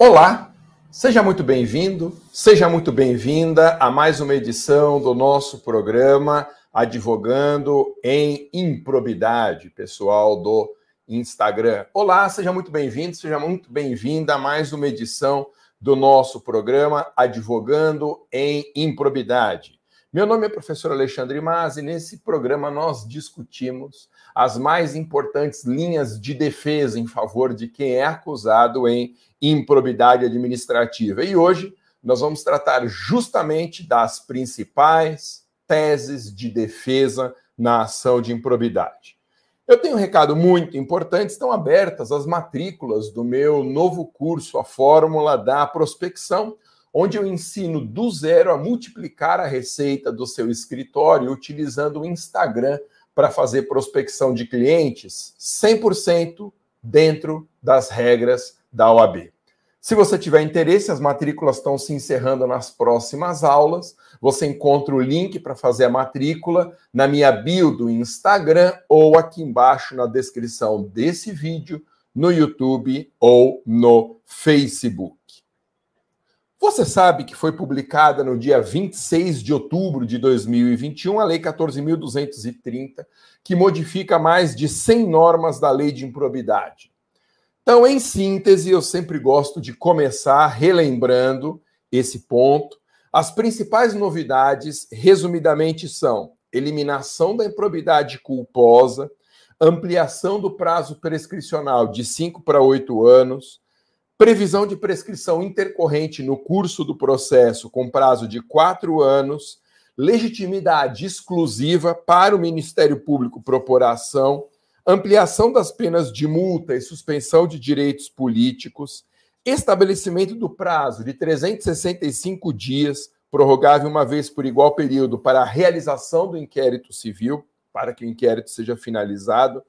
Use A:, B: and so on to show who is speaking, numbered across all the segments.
A: Olá, seja muito bem-vindo, seja muito bem-vinda a mais uma edição do nosso programa Advogando em Improbidade, pessoal do Instagram. Olá, seja muito bem-vindo, seja muito bem-vinda a mais uma edição do nosso programa Advogando em Improbidade. Meu nome é professor Alexandre Mas e nesse programa nós discutimos as mais importantes linhas de defesa em favor de quem é acusado em improbidade administrativa. E hoje nós vamos tratar justamente das principais teses de defesa na ação de improbidade. Eu tenho um recado muito importante: estão abertas as matrículas do meu novo curso, a Fórmula da Prospecção, onde eu ensino do zero a multiplicar a receita do seu escritório utilizando o Instagram para fazer prospecção de clientes 100% dentro das regras da OAB. Se você tiver interesse, as matrículas estão se encerrando nas próximas aulas. Você encontra o link para fazer a matrícula na minha bio do Instagram ou aqui embaixo na descrição desse vídeo, no YouTube ou no Facebook. Você sabe que foi publicada no dia 26 de outubro de 2021 a Lei 14.230, que modifica mais de 100 normas da Lei de Improbidade. Então, em síntese, eu sempre gosto de começar relembrando esse ponto. As principais novidades, resumidamente, são eliminação da improbidade culposa, ampliação do prazo prescricional de 5 para 8 anos, previsão de prescrição intercorrente no curso do processo com prazo de 4 anos, legitimidade exclusiva para o Ministério Público propor ação. Ampliação das penas de multa e suspensão de direitos políticos, estabelecimento do prazo de 365 dias, prorrogável uma vez por igual período, para a realização do inquérito civil, para que o inquérito seja finalizado.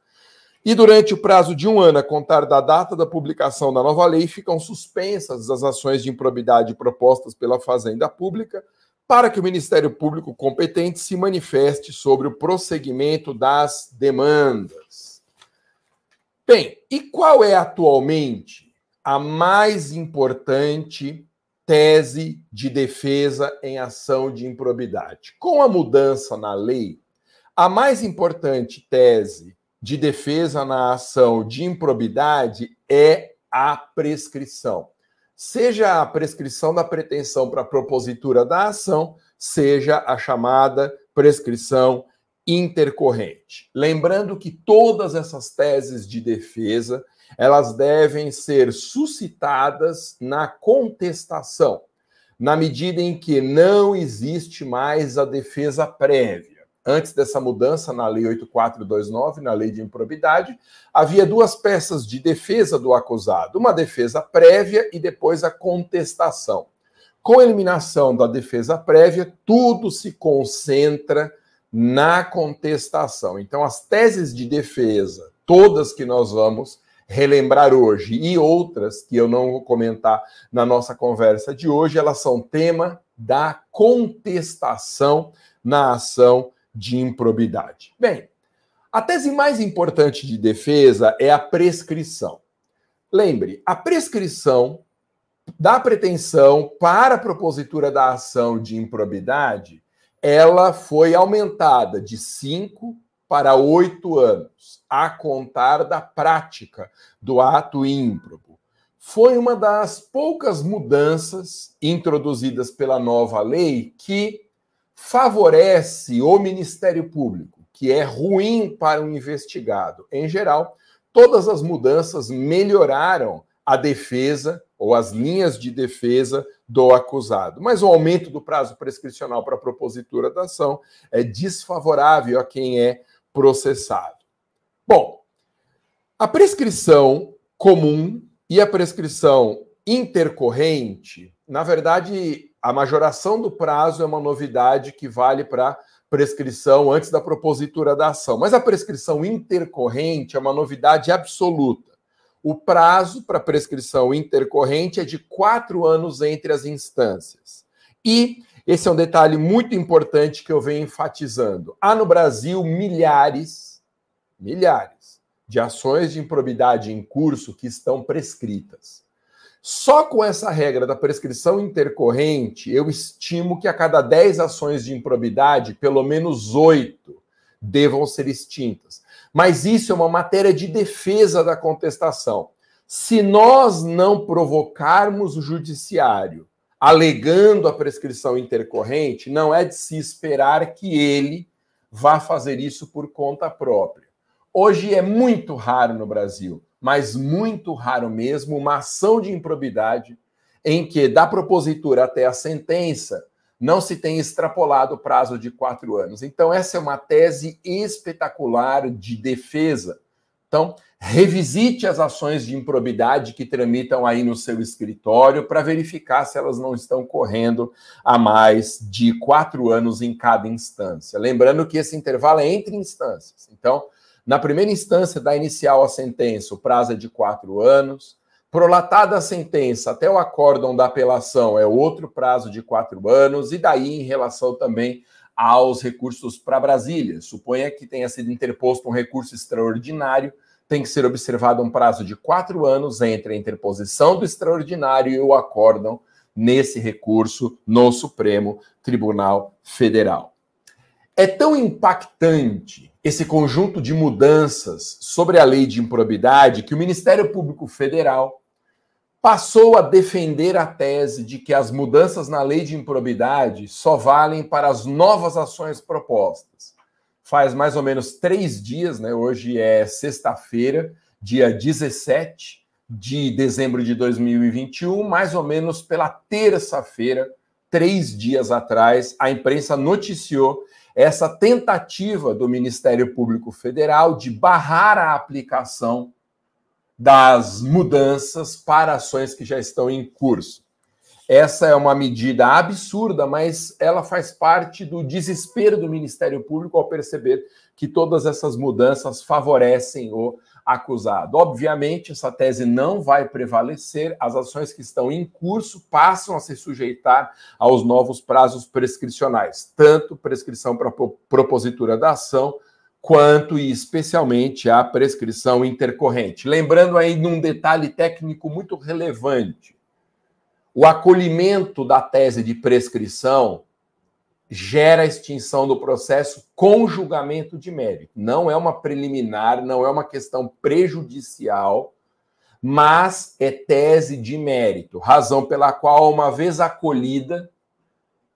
A: E durante o prazo de um ano a contar da data da publicação da nova lei, ficam suspensas as ações de improbidade propostas pela Fazenda Pública, para que o Ministério Público competente se manifeste sobre o prosseguimento das demandas. Bem, e qual é atualmente a mais importante tese de defesa em ação de improbidade? Com a mudança na lei, a mais importante tese de defesa na ação de improbidade é a prescrição. Seja a prescrição da pretensão para a propositura da ação, seja a chamada prescrição intercorrente. Lembrando que todas essas teses de defesa, elas devem ser suscitadas na contestação, na medida em que não existe mais a defesa prévia. Antes dessa mudança na Lei 8429, na Lei de Improbidade, havia duas peças de defesa do acusado: uma defesa prévia e depois a contestação. Com a eliminação da defesa prévia, tudo se concentra na contestação. Então, as teses de defesa, todas que nós vamos relembrar hoje e outras que eu não vou comentar na nossa conversa de hoje, elas são tema da contestação na ação de improbidade. Bem, a tese mais importante de defesa é a prescrição. Lembre, a prescrição da pretensão para a propositura da ação de improbidade ela foi aumentada de cinco para oito anos, a contar da prática do ato ímprobo. Foi uma das poucas mudanças introduzidas pela nova lei que favorece o Ministério Público, que é ruim para o investigado. Em geral, todas as mudanças melhoraram a defesa ou as linhas de defesa do acusado. Mas o aumento do prazo prescricional para a propositura da ação é desfavorável a quem é processado. Bom, a prescrição comum e a prescrição intercorrente, na verdade, a majoração do prazo é uma novidade que vale para prescrição antes da propositura da ação, mas a prescrição intercorrente é uma novidade absoluta. O prazo para prescrição intercorrente é de quatro anos entre as instâncias. E esse é um detalhe muito importante que eu venho enfatizando. Há no Brasil milhares, milhares de ações de improbidade em curso que estão prescritas. Só com essa regra da prescrição intercorrente, eu estimo que a cada 10 ações de improbidade, pelo menos 8 devam ser extintas. Mas isso é uma matéria de defesa da contestação. Se nós não provocarmos o judiciário alegando a prescrição intercorrente, não é de se esperar que ele vá fazer isso por conta própria. Hoje é muito raro no Brasil, mas muito raro mesmo, uma ação de improbidade em que, da propositura até a sentença, não se tem extrapolado o prazo de quatro anos. Então, essa é uma tese espetacular de defesa. Então, revisite as ações de improbidade que tramitam aí no seu escritório para verificar se elas não estão correndo a mais de quatro anos em cada instância. Lembrando que esse intervalo é entre instâncias. Então, na primeira instância da inicial a sentença, o prazo é de quatro anos. Prolatada a sentença até o acórdão da apelação é outro prazo de quatro anos, e daí em relação também aos recursos para Brasília. Suponha que tenha sido interposto um recurso extraordinário, tem que ser observado um prazo de quatro anos entre a interposição do extraordinário e o acórdão nesse recurso no Supremo Tribunal Federal. É tão impactante esse conjunto de mudanças sobre a lei de improbidade que o Ministério Público Federal passou a defender a tese de que as mudanças na lei de improbidade só valem para as novas ações propostas. Faz mais ou menos três dias, né? Hoje é sexta-feira, dia 17 de dezembro de 2021, mais ou menos pela terça-feira, três dias atrás, a imprensa noticiou essa tentativa do Ministério Público Federal de barrar a aplicação das mudanças para ações que já estão em curso. Essa é uma medida absurda, mas ela faz parte do desespero do Ministério Público ao perceber que todas essas mudanças favorecem o acusado. Obviamente, essa tese não vai prevalecer, as ações que estão em curso passam a se sujeitar aos novos prazos prescricionais, tanto prescrição para propositura da ação, quanto e especialmente a prescrição intercorrente. Lembrando aí num detalhe técnico muito relevante: o acolhimento da tese de prescrição gera a extinção do processo com julgamento de mérito. Não é uma preliminar, não é uma questão prejudicial, mas é tese de mérito, razão pela qual, uma vez acolhida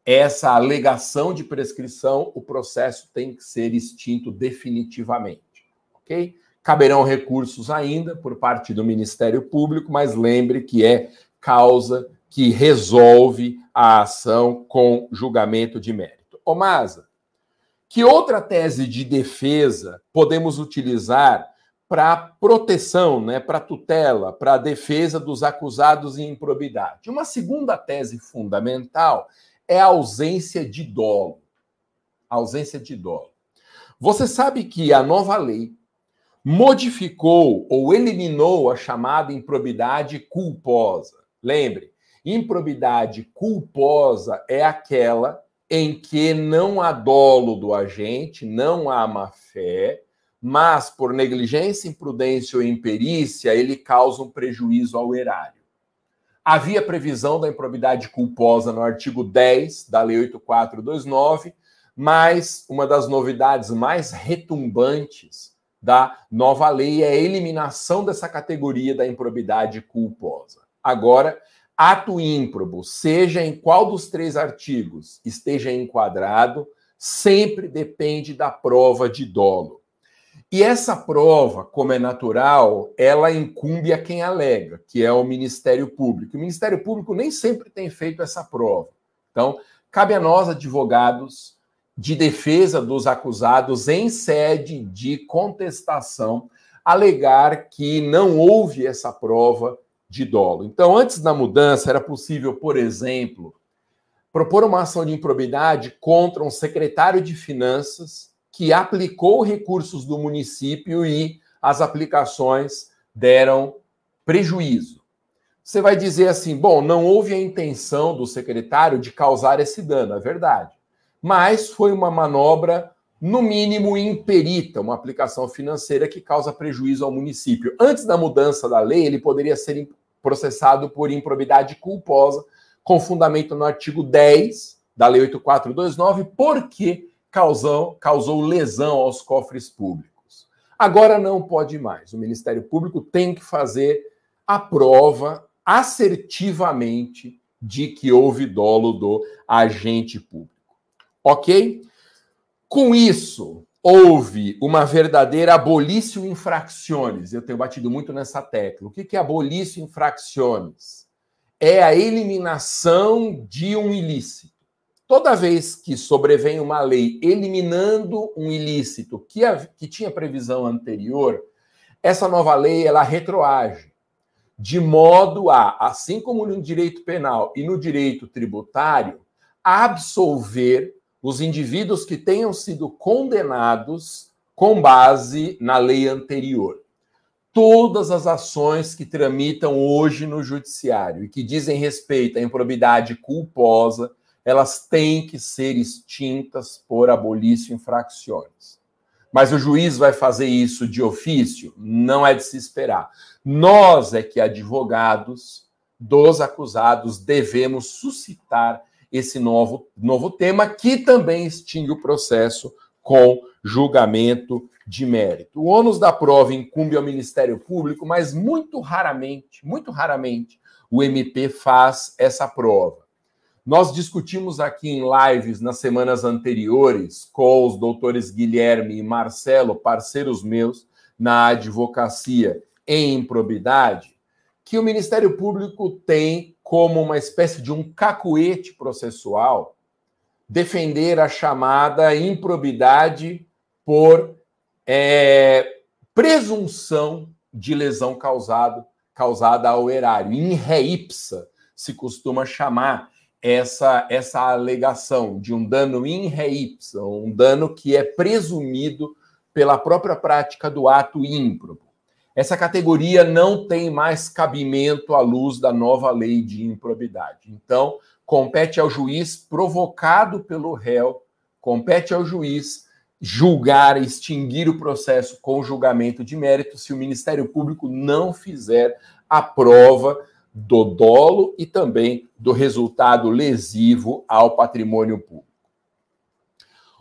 A: essa alegação de prescrição, o processo tem que ser extinto definitivamente, ok? Caberão recursos ainda por parte do Ministério Público, mas lembre que é causa que resolve a ação com julgamento de mérito. Ô Maza, que outra tese de defesa podemos utilizar para proteção, né, para tutela, para defesa dos acusados em improbidade? Uma segunda tese fundamental é a ausência de dolo. A ausência de dolo. Você sabe que a nova lei modificou ou eliminou a chamada improbidade culposa. Lembre, Improbidade culposa é aquela em que não há dolo do agente, não há má fé, mas por negligência, imprudência ou imperícia, ele causa um prejuízo ao erário. Havia previsão da improbidade culposa no artigo 10 da Lei 8429, mas uma das novidades mais retumbantes da nova lei é a eliminação dessa categoria da improbidade culposa. Agora, Ato ímprobo, seja em qual dos três artigos esteja enquadrado, sempre depende da prova de dolo. E essa prova, como é natural, ela incumbe a quem alega, que é o Ministério Público. O Ministério Público nem sempre tem feito essa prova. Então, cabe a nós, advogados de defesa dos acusados em sede de contestação, alegar que não houve essa prova de dolo. Então, antes da mudança, era possível, por exemplo, propor uma ação de improbidade contra um secretário de finanças que aplicou recursos do município e as aplicações deram prejuízo. Você vai dizer assim: bom, não houve a intenção do secretário de causar esse dano, é verdade. Mas foi uma manobra, no mínimo, imperita, uma aplicação financeira que causa prejuízo ao município. Antes da mudança da lei, ele poderia ser processado por improbidade culposa, com fundamento no artigo 10 da Lei 8429, porque causou, causou lesão aos cofres públicos. Agora não pode mais. O Ministério Público tem que fazer a prova assertivamente de que houve dolo do agente público. Ok? Com isso, houve uma verdadeira abolício infracciones. Eu tenho batido muito nessa tecla. O que é abolício infracciones? É a eliminação de um ilícito. Toda vez que sobrevém uma lei eliminando um ilícito que, que tinha previsão anterior, essa nova lei ela retroage de modo a, assim como no direito penal e no direito tributário, absolver os indivíduos que tenham sido condenados com base na lei anterior. Todas as ações que tramitam hoje no judiciário e que dizem respeito à improbidade culposa, elas têm que ser extintas por abolício infracções. Mas o juiz vai fazer isso de ofício? Não é de se esperar. Nós é que, advogados dos acusados, devemos suscitar esse novo, novo tema, que também extingue o processo com julgamento de mérito. O ônus da prova incumbe ao Ministério Público, mas muito raramente, muito raramente, o MP faz essa prova. Nós discutimos aqui em lives nas semanas anteriores com os doutores Guilherme e Marcelo, parceiros meus na advocacia em improbidade, que o Ministério Público tem como uma espécie de um cacuete processual defender a chamada improbidade por é, presunção de lesão causado, causada ao erário. Em re ipsa se costuma chamar essa, essa alegação de um dano in re ipsa, um dano que é presumido pela própria prática do ato ímprobo. Essa categoria não tem mais cabimento à luz da nova lei de improbidade. Então, compete ao juiz provocado pelo réu, compete ao juiz julgar, extinguir o processo com julgamento de mérito se o Ministério Público não fizer a prova do dolo e também do resultado lesivo ao patrimônio público.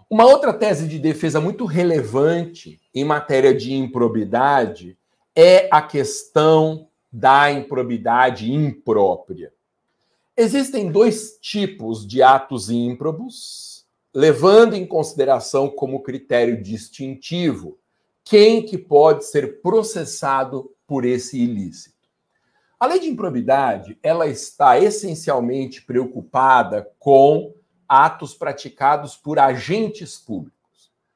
A: Uma outra tese de defesa muito relevante em matéria de improbidade é a questão da improbidade imprópria. Existem dois tipos de atos ímprobos, levando em consideração como critério distintivo quem que pode ser processado por esse ilícito. A lei de improbidade, ela está essencialmente preocupada com atos praticados por agentes públicos.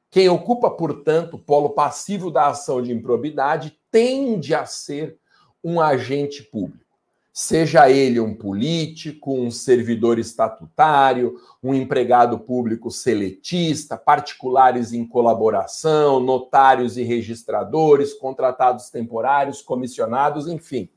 A: Quem ocupa, portanto, o polo passivo da ação de improbidade tende a ser um agente público. Seja ele um político, um servidor estatutário, um empregado público seletista, particulares em colaboração, notários e registradores, contratados temporários, comissionados, enfim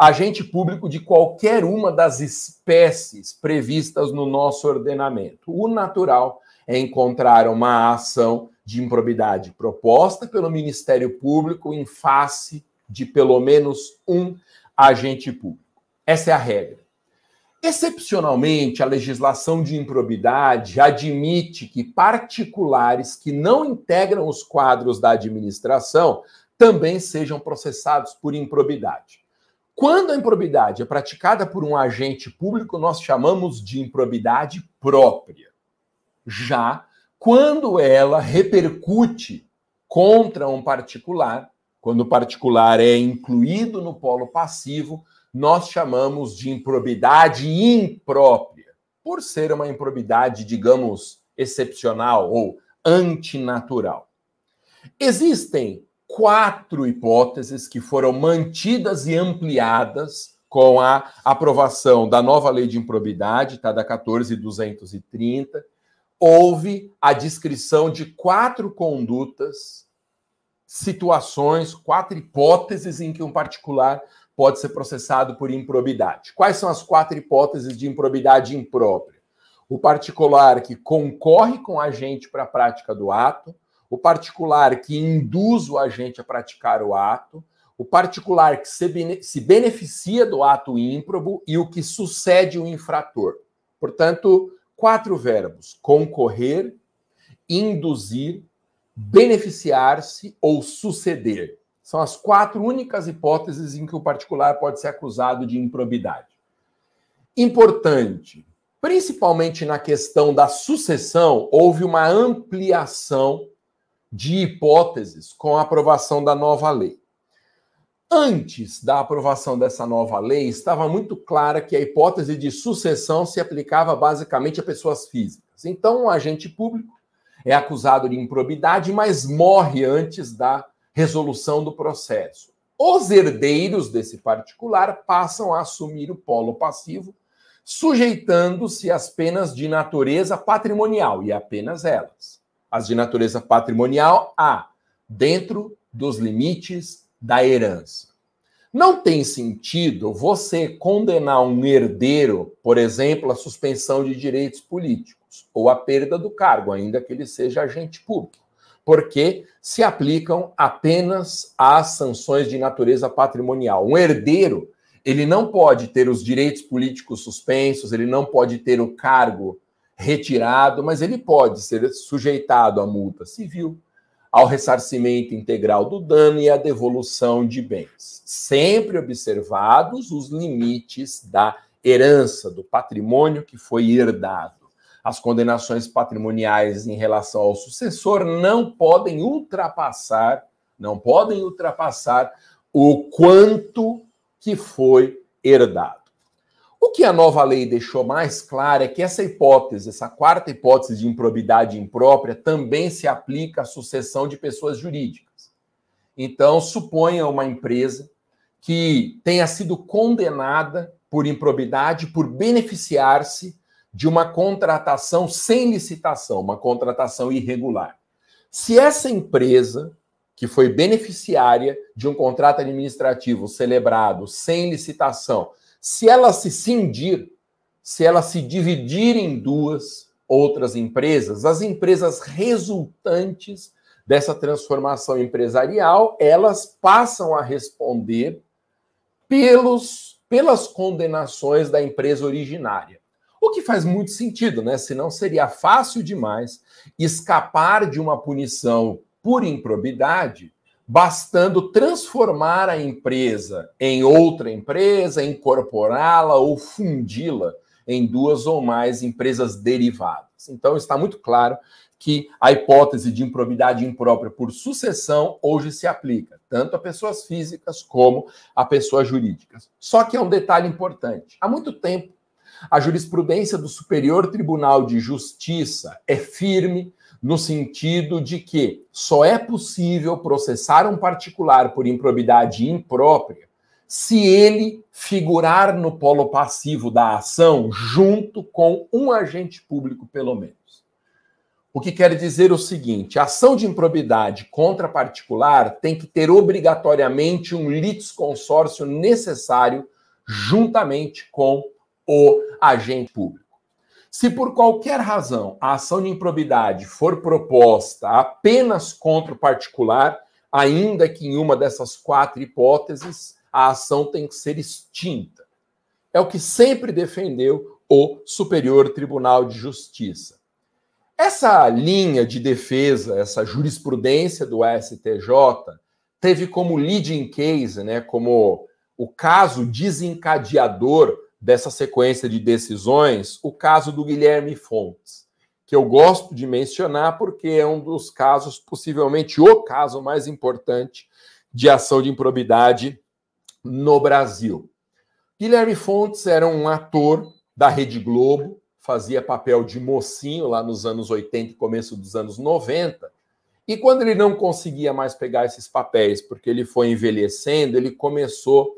A: agente público de qualquer uma das espécies previstas no nosso ordenamento. O natural encontrar uma ação de improbidade proposta pelo Ministério Público em face de pelo menos um agente público. Essa é a regra. Excepcionalmente, a legislação de improbidade admite que particulares que não integram os quadros da administração também sejam processados por improbidade. Quando a improbidade é praticada por um agente público, nós chamamos de improbidade própria. Já quando ela repercute contra um particular, quando o particular é incluído no polo passivo, nós chamamos de improbidade imprópria, por ser uma improbidade, digamos, excepcional ou antinatural. Existem quatro hipóteses que foram mantidas e ampliadas com a aprovação da nova lei de improbidade, tá, da 14230. Houve a descrição de quatro condutas, situações, quatro hipóteses em que um particular pode ser processado por improbidade. Quais são as quatro hipóteses de improbidade imprópria? O particular que concorre com a agente para a prática do ato, o particular que induz o agente a praticar o ato, o particular que se beneficia do ato ímprobo e o que sucede o infrator. Portanto, quatro verbos: concorrer, induzir, beneficiar-se ou suceder. São as quatro únicas hipóteses em que o particular pode ser acusado de improbidade. Importante, principalmente na questão da sucessão, houve uma ampliação de hipóteses com a aprovação da nova lei. Antes da aprovação dessa nova lei, estava muito clara que a hipótese de sucessão se aplicava basicamente a pessoas físicas. Então, um agente público é acusado de improbidade, mas morre antes da resolução do processo. Os herdeiros desse particular passam a assumir o polo passivo, sujeitando-se às penas de natureza patrimonial, e apenas elas. As de natureza patrimonial, a dentro dos limites da herança. Não tem sentido você condenar um herdeiro, por exemplo, à suspensão de direitos políticos ou à perda do cargo, ainda que ele seja agente público, porque se aplicam apenas às sanções de natureza patrimonial. Um herdeiro, ele não pode ter os direitos políticos suspensos, ele não pode ter o cargo retirado, mas ele pode ser sujeitado à multa civil, ao ressarcimento integral do dano e à devolução de bens, sempre observados os limites da herança, do patrimônio que foi herdado. As condenações patrimoniais em relação ao sucessor não podem ultrapassar, não podem ultrapassar o quanto que foi herdado. O que a nova lei deixou mais claro é que essa hipótese, essa quarta hipótese de improbidade imprópria, também se aplica à sucessão de pessoas jurídicas. Então, suponha uma empresa que tenha sido condenada por improbidade por beneficiar-se de uma contratação sem licitação, uma contratação irregular. Se essa empresa, que foi beneficiária de um contrato administrativo celebrado sem licitação, se ela se cindir, se ela se dividir em duas outras empresas, as empresas resultantes dessa transformação empresarial, elas passam a responder pelos, pelas condenações da empresa originária. O que faz muito sentido, né? Senão seria fácil demais escapar de uma punição por improbidade bastando transformar a empresa em outra empresa, incorporá-la ou fundi-la em duas ou mais empresas derivadas. Então, está muito claro que a hipótese de improbidade imprópria por sucessão hoje se aplica tanto a pessoas físicas como a pessoas jurídicas. Só que é um detalhe importante. Há muito tempo, a jurisprudência do Superior Tribunal de Justiça é firme no sentido de que só é possível processar um particular por improbidade imprópria se ele figurar no polo passivo da ação junto com um agente público, pelo menos. O que quer dizer o seguinte: a ação de improbidade contra particular tem que ter obrigatoriamente um litisconsórcio necessário juntamente com o agente público. Se por qualquer razão a ação de improbidade for proposta apenas contra o particular, ainda que em uma dessas quatro hipóteses, a ação tem que ser extinta. É o que sempre defendeu o Superior Tribunal de Justiça. Essa linha de defesa, essa jurisprudência do STJ, teve como leading case, né, como o caso desencadeador dessa sequência de decisões o caso do Guilherme Fontes, que eu gosto de mencionar porque é um dos casos, possivelmente o caso mais importante de ação de improbidade no Brasil. Guilherme Fontes era um ator da Rede Globo, fazia papel de mocinho lá nos anos 80 e começo dos anos 90. E quando ele não conseguia mais pegar esses papéis, porque ele foi envelhecendo, ele começou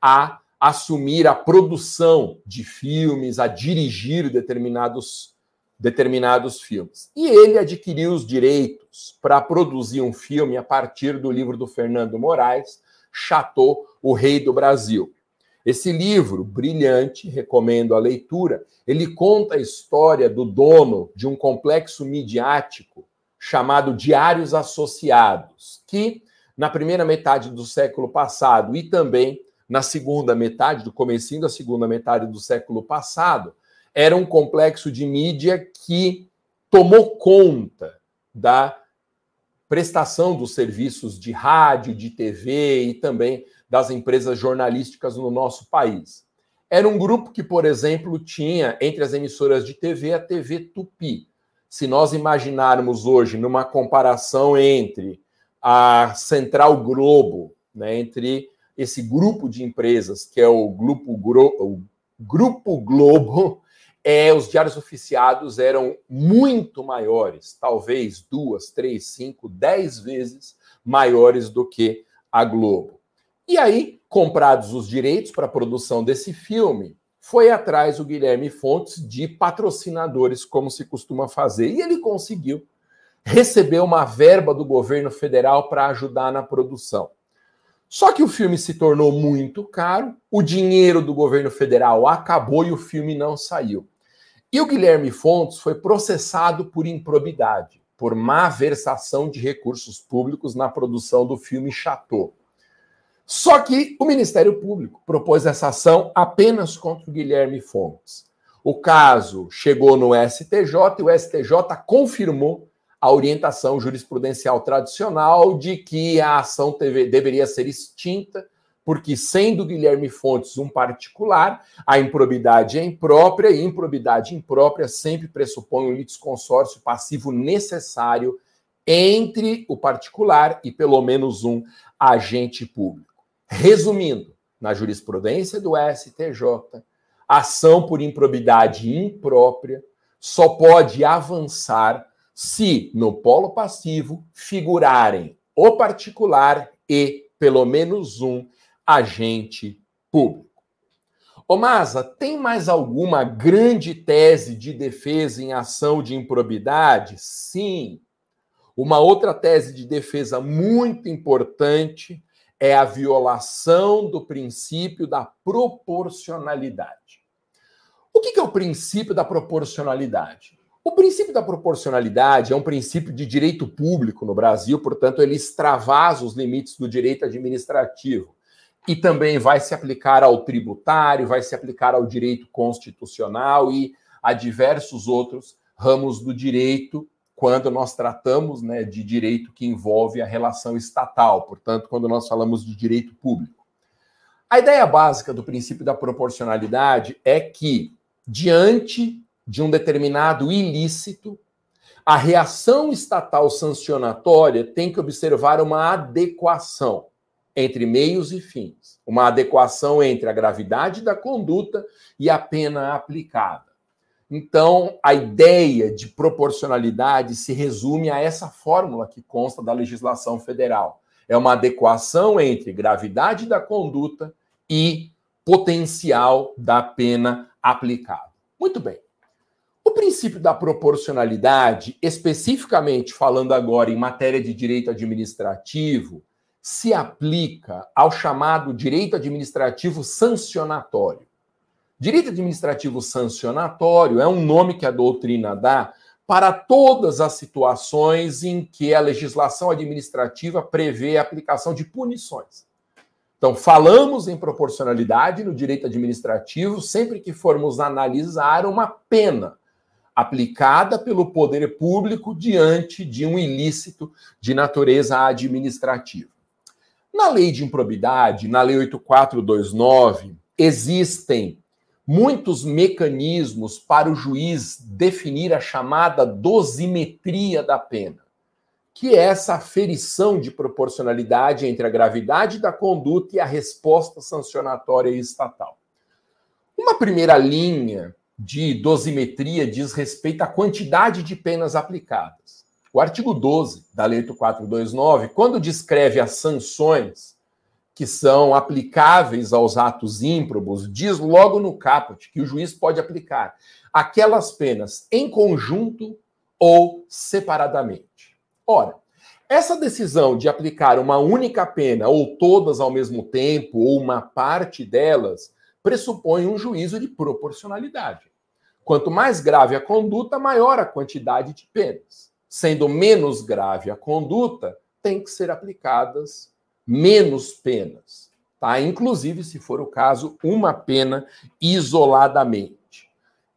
A: a assumir a produção de filmes, a dirigir determinados, determinados filmes. E ele adquiriu os direitos para produzir um filme a partir do livro do Fernando Moraes, Chateau, o Rei do Brasil. Esse livro, brilhante, recomendo a leitura, ele conta a história do dono de um complexo midiático chamado Diários Associados, que na primeira metade do século passado e também na segunda metade, do comecinho da segunda metade do século passado, era um complexo de mídia que tomou conta da prestação dos serviços de rádio, de TV e também das empresas jornalísticas no nosso país. Era um grupo que, por exemplo, tinha entre as emissoras de TV a TV Tupi. Se nós imaginarmos hoje numa comparação entre a Central Globo, né, entre esse grupo de empresas que é o Grupo, o grupo Globo, é, os diários oficiados eram muito maiores, talvez duas, três, cinco, dez vezes maiores do que a Globo. E aí, comprados os direitos para a produção desse filme, foi atrás o Guilherme Fontes de patrocinadores, como se costuma fazer, e ele conseguiu receber uma verba do governo federal para ajudar na produção. Só que o filme se tornou muito caro, o dinheiro do governo federal acabou e o filme não saiu. E o Guilherme Fontes foi processado por improbidade, por má versação de recursos públicos na produção do filme Chateau. Só que o Ministério Público propôs essa ação apenas contra o Guilherme Fontes. O caso chegou no STJ e o STJ confirmou a orientação jurisprudencial tradicional de que a ação teve, deveria ser extinta porque sendo Guilherme Fontes um particular, a improbidade é imprópria e improbidade imprópria sempre pressupõe um litisconsórcio passivo necessário entre o particular e pelo menos um agente público. Resumindo, na jurisprudência do STJ, ação por improbidade imprópria só pode avançar se no polo passivo figurarem o particular e pelo menos um agente público. Ô Masa, tem mais alguma grande tese de defesa em ação de improbidade? Sim. Uma outra tese de defesa muito importante é a violação do princípio da proporcionalidade. O que é o princípio da proporcionalidade? O princípio da proporcionalidade é um princípio de direito público no Brasil, portanto, ele extravasa os limites do direito administrativo e também vai se aplicar ao tributário, vai se aplicar ao direito constitucional e a diversos outros ramos do direito quando nós tratamos né, de direito que envolve a relação estatal, portanto, quando nós falamos de direito público. A ideia básica do princípio da proporcionalidade é que, diante de um determinado ilícito, a reação estatal sancionatória tem que observar uma adequação entre meios e fins, uma adequação entre a gravidade da conduta e a pena aplicada. Então, a ideia de proporcionalidade se resume a essa fórmula que consta da legislação federal. É uma adequação entre gravidade da conduta e potencial da pena aplicada. Muito bem. Princípio da proporcionalidade, especificamente falando agora em matéria de direito administrativo, se aplica ao chamado direito administrativo sancionatório. Direito administrativo sancionatório é um nome que a doutrina dá para todas as situações em que a legislação administrativa prevê a aplicação de punições. Então, falamos em proporcionalidade no direito administrativo sempre que formos analisar uma pena aplicada pelo poder público diante de um ilícito de natureza administrativa. Na lei de improbidade, na lei 8429, existem muitos mecanismos para o juiz definir a chamada dosimetria da pena, que é essa aferição de proporcionalidade entre a gravidade da conduta e a resposta sancionatória estatal. Uma primeira linha de dosimetria diz respeito à quantidade de penas aplicadas. O artigo 12 da Lei 8429, quando descreve as sanções que são aplicáveis aos atos ímprobos, diz logo no caput que o juiz pode aplicar aquelas penas em conjunto ou separadamente. Ora, essa decisão de aplicar uma única pena ou todas ao mesmo tempo ou uma parte delas pressupõe um juízo de proporcionalidade. Quanto mais grave a conduta, maior a quantidade de penas sendo menos grave a conduta, tem que ser aplicadas menos penas, tá? Inclusive, se for o caso, uma pena isoladamente.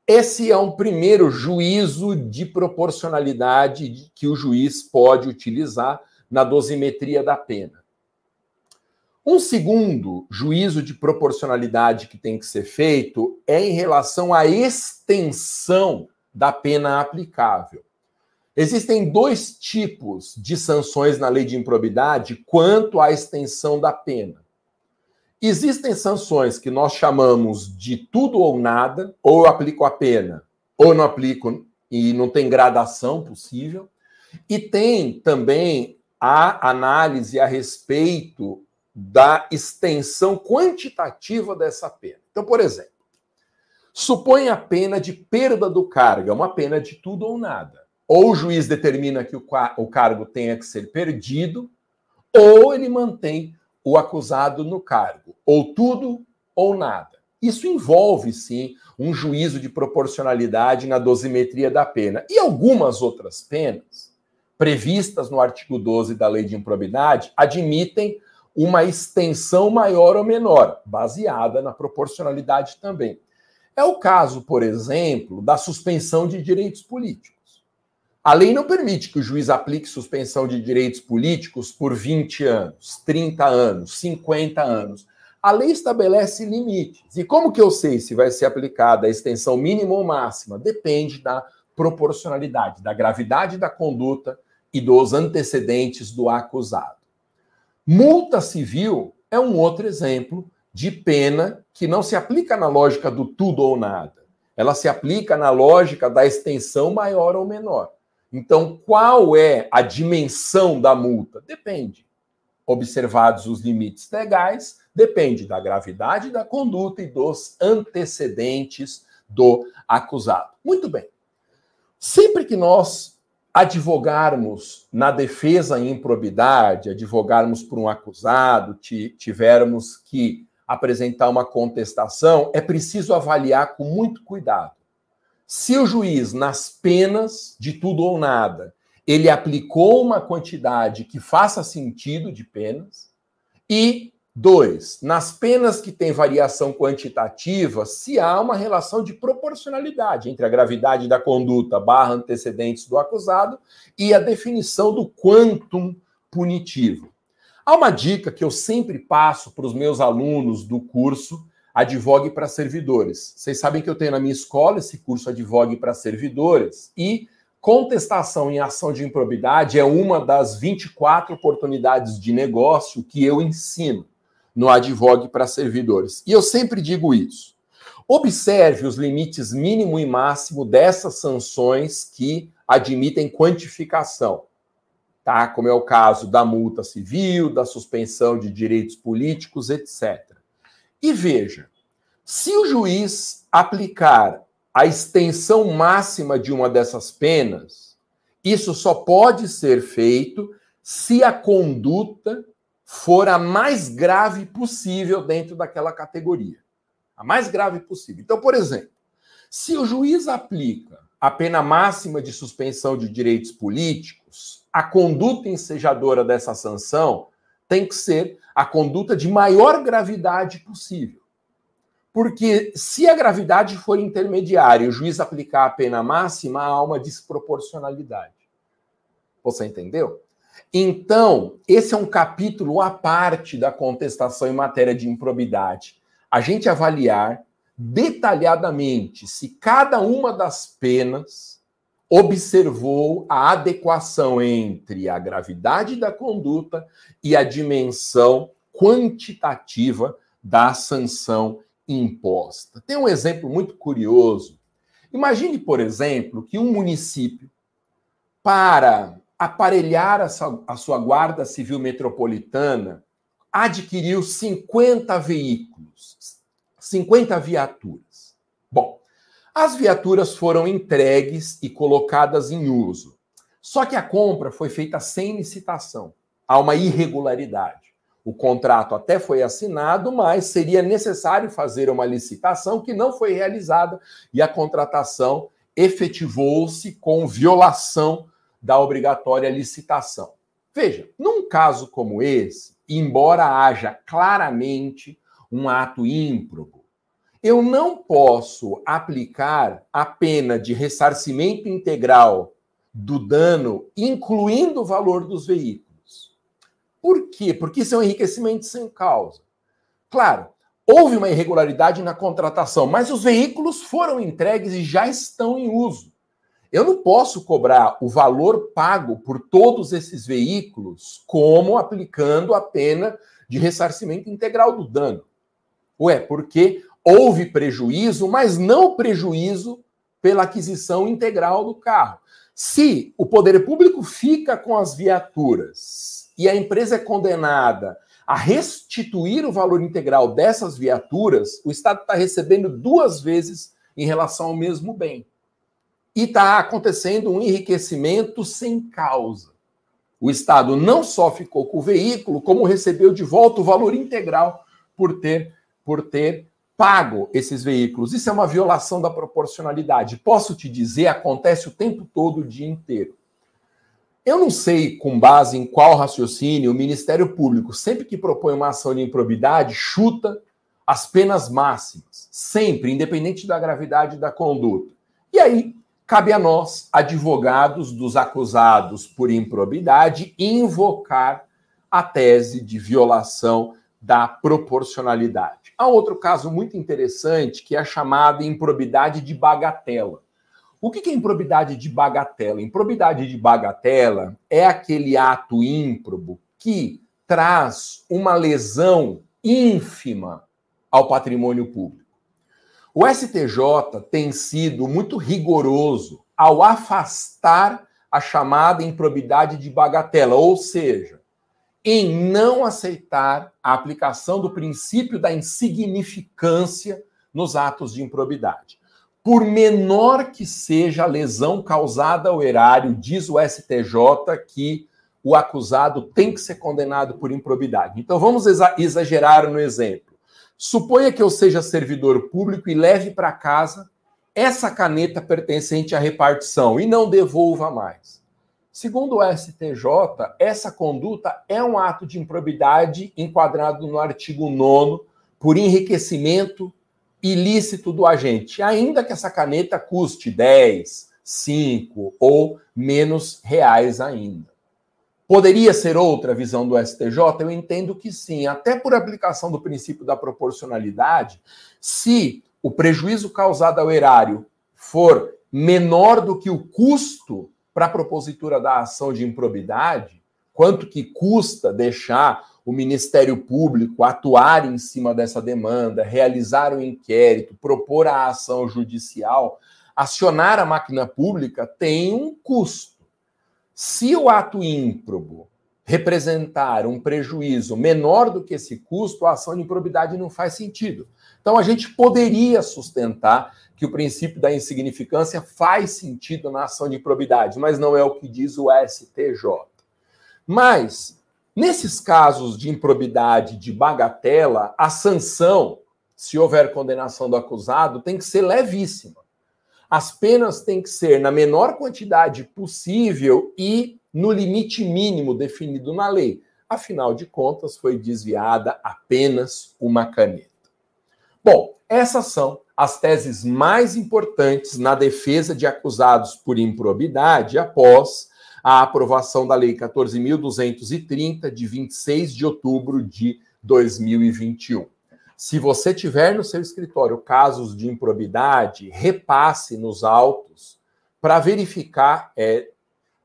A: Esse é um primeiro juízo de proporcionalidade que o juiz pode utilizar na dosimetria da pena. Um segundo juízo de proporcionalidade que tem que ser feito é em relação à extensão da pena aplicável. Existem dois tipos de sanções na lei de improbidade quanto à extensão da pena. Existem sanções que nós chamamos de tudo ou nada, ou eu aplico a pena, ou não aplico e não tem gradação possível. E tem também a análise a respeito da extensão quantitativa dessa pena. Então, por exemplo, supõe a pena de perda do cargo, é uma pena de tudo ou nada. Ou o juiz determina que o, cargo tenha que ser perdido, ou ele mantém o acusado no cargo, ou tudo ou nada. Isso envolve, sim, um juízo de proporcionalidade na dosimetria da pena. E algumas outras penas, previstas no artigo 12 da Lei de Improbidade, admitem uma extensão maior ou menor, baseada na proporcionalidade também. É o caso, por exemplo, da suspensão de direitos políticos. A lei não permite que o juiz aplique suspensão de direitos políticos por 20 anos, 30 anos, 50 anos. A lei estabelece limites. E como que eu sei se vai ser aplicada a extensão mínima ou máxima? Depende da proporcionalidade, da gravidade da conduta e dos antecedentes do acusado. Multa civil é um outro exemplo de pena que não se aplica na lógica do tudo ou nada. Ela se aplica na lógica da extensão maior ou menor. Então, qual é a dimensão da multa? Depende. Observados os limites legais, depende da gravidade da conduta e dos antecedentes do acusado. Muito bem. Sempre que nós advogarmos na defesa em improbidade, advogarmos por um acusado, tivermos que apresentar uma contestação, é preciso avaliar com muito cuidado. Se o juiz, nas penas de tudo ou nada, ele aplicou uma quantidade que faça sentido de penas, e Dois, nas penas que têm variação quantitativa, se há uma relação de proporcionalidade entre a gravidade da conduta barra antecedentes do acusado e a definição do quantum punitivo. Há uma dica que eu sempre passo para os meus alunos do curso Advogue para Servidores. Vocês sabem que eu tenho na minha escola esse curso Advogue para Servidores e contestação em ação de improbidade é uma das 24 oportunidades de negócio que eu ensino no Advogue para servidores. E eu sempre digo isso. Observe os limites mínimo e máximo dessas sanções que admitem quantificação, tá? Como é o caso da multa civil, da suspensão de direitos políticos, etc. E veja, se o juiz aplicar a extensão máxima de uma dessas penas, isso só pode ser feito se a conduta for a mais grave possível dentro daquela categoria. A mais grave possível. Então, por exemplo, se o juiz aplica a pena máxima de suspensão de direitos políticos, a conduta ensejadora dessa sanção tem que ser a conduta de maior gravidade possível. Porque se a gravidade for intermediária e o juiz aplicar a pena máxima, há uma desproporcionalidade. Você entendeu? Então, esse é um capítulo à parte da contestação em matéria de improbidade. A gente avaliar detalhadamente se cada uma das penas observou a adequação entre a gravidade da conduta e a dimensão quantitativa da sanção imposta. Tem um exemplo muito curioso. Imagine, por exemplo, que um município, para aparelhar a sua, Guarda Civil Metropolitana, adquiriu 50 veículos, 50 viaturas. Bom, as viaturas foram entregues e colocadas em uso. Só que a compra foi feita sem licitação. Há uma irregularidade. O contrato até foi assinado, mas seria necessário fazer uma licitação que não foi realizada e a contratação efetivou-se com violação da obrigatória licitação. Veja, num caso como esse, embora haja claramente um ato ímprobo, eu não posso aplicar a pena de ressarcimento integral do dano, incluindo o valor dos veículos. Por quê? Porque isso é um enriquecimento sem causa. Claro, houve uma irregularidade na contratação, mas os veículos foram entregues e já estão em uso. Eu não posso cobrar o valor pago por todos esses veículos como aplicando a pena de ressarcimento integral do dano. Ué, porque houve prejuízo, mas não prejuízo pela aquisição integral do carro. Se o poder público fica com as viaturas e a empresa é condenada a restituir o valor integral dessas viaturas, o Estado está recebendo duas vezes em relação ao mesmo bem. E está acontecendo um enriquecimento sem causa. O Estado não só ficou com o veículo, como recebeu de volta o valor integral por ter, por ter pago esses veículos. Isso é uma violação da proporcionalidade. Posso te dizer, acontece o tempo todo, o dia inteiro. Eu não sei com base em qual raciocínio o Ministério Público, sempre que propõe uma ação de improbidade, chuta as penas máximas, sempre, independente da gravidade da conduta. E aí, cabe a nós, advogados dos acusados por improbidade, invocar a tese de violação da proporcionalidade. Há outro caso muito interessante que é a chamada improbidade de bagatela. O que é improbidade de bagatela? Improbidade de bagatela é aquele ato ímprobo que traz uma lesão ínfima ao patrimônio público. O STJ tem sido muito rigoroso ao afastar a chamada improbidade de bagatela, ou seja, em não aceitar a aplicação do princípio da insignificância nos atos de improbidade. Por menor que seja a lesão causada ao erário, diz o STJ que o acusado tem que ser condenado por improbidade. Então vamos exagerar no exemplo. Suponha que eu seja servidor público e leve para casa essa caneta pertencente à repartição e não devolva mais. Segundo o STJ, essa conduta é um ato de improbidade enquadrado no artigo 9 por enriquecimento ilícito do agente, ainda que essa caneta custe 10, 5 ou menos reais ainda. Poderia ser outra visão do STJ? Eu entendo que sim, até por aplicação do princípio da proporcionalidade, se o prejuízo causado ao erário for menor do que o custo para a propositura da ação de improbidade, quanto que custa deixar o Ministério Público atuar em cima dessa demanda, realizar o um inquérito, propor a ação judicial, acionar a máquina pública tem um custo. Se o ato ímprobo representar um prejuízo menor do que esse custo, a ação de improbidade não faz sentido. Então, a gente poderia sustentar que o princípio da insignificância faz sentido na ação de improbidade, mas não é o que diz o STJ. Mas, nesses casos de improbidade de bagatela, a sanção, se houver condenação do acusado, tem que ser levíssima. As penas têm que ser na menor quantidade possível e no limite mínimo definido na lei. Afinal de contas, foi desviada apenas uma caneta. Bom, essas são as teses mais importantes na defesa de acusados por improbidade após a aprovação da Lei 14.230, de 26 de outubro de 2021. Se você tiver no seu escritório casos de improbidade, repasse nos autos para verificar, é,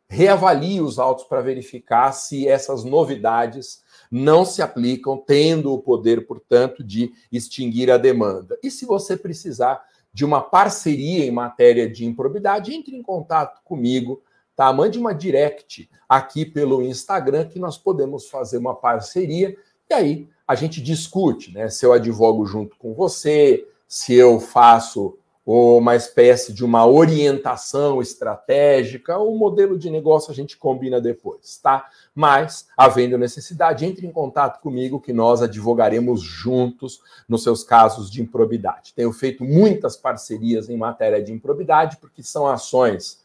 A: reavalie os autos para verificar se essas novidades não se aplicam, tendo o poder, portanto, de extinguir a demanda. E se você precisar de uma parceria em matéria de improbidade, entre em contato comigo, tá? Mande uma direct aqui pelo Instagram que nós podemos fazer uma parceria e aí a gente discute, né? Se eu advogo junto com você, se eu faço uma espécie de uma orientação estratégica, o modelo de negócio a gente combina depois, tá? Mas, havendo necessidade, entre em contato comigo que nós advogaremos juntos nos seus casos de improbidade. Tenho feito muitas parcerias em matéria de improbidade, porque são ações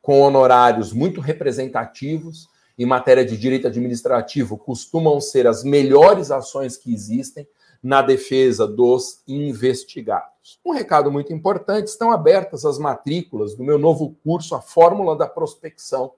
A: com honorários muito representativos em matéria de direito administrativo costumam ser as melhores ações que existem na defesa dos investigados. Um recado muito importante: estão abertas as matrículas do meu novo curso, A Fórmula da Prospecção,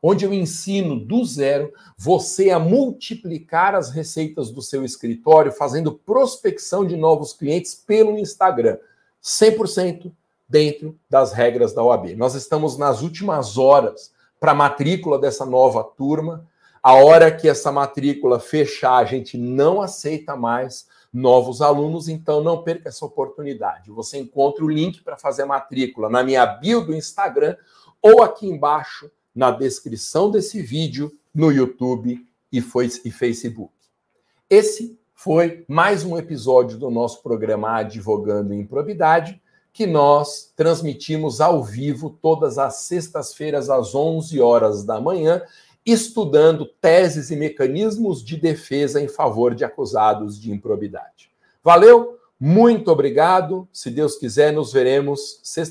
A: onde eu ensino do zero você a multiplicar as receitas do seu escritório fazendo prospecção de novos clientes pelo Instagram, 100% dentro das regras da OAB. Nós estamos nas últimas horas para a matrícula dessa nova turma. A hora que essa matrícula fechar, a gente não aceita mais novos alunos, então não perca essa oportunidade. Você encontra o link para fazer a matrícula na minha bio do Instagram ou aqui embaixo na descrição desse vídeo no YouTube e Facebook. Esse foi mais um episódio do nosso programa Advogando em Improbidade, que nós transmitimos ao vivo todas as sextas-feiras às 11 horas da manhã estudando teses e mecanismos de defesa em favor de acusados de improbidade. Valeu, muito obrigado. Se Deus quiser, nos veremos sexta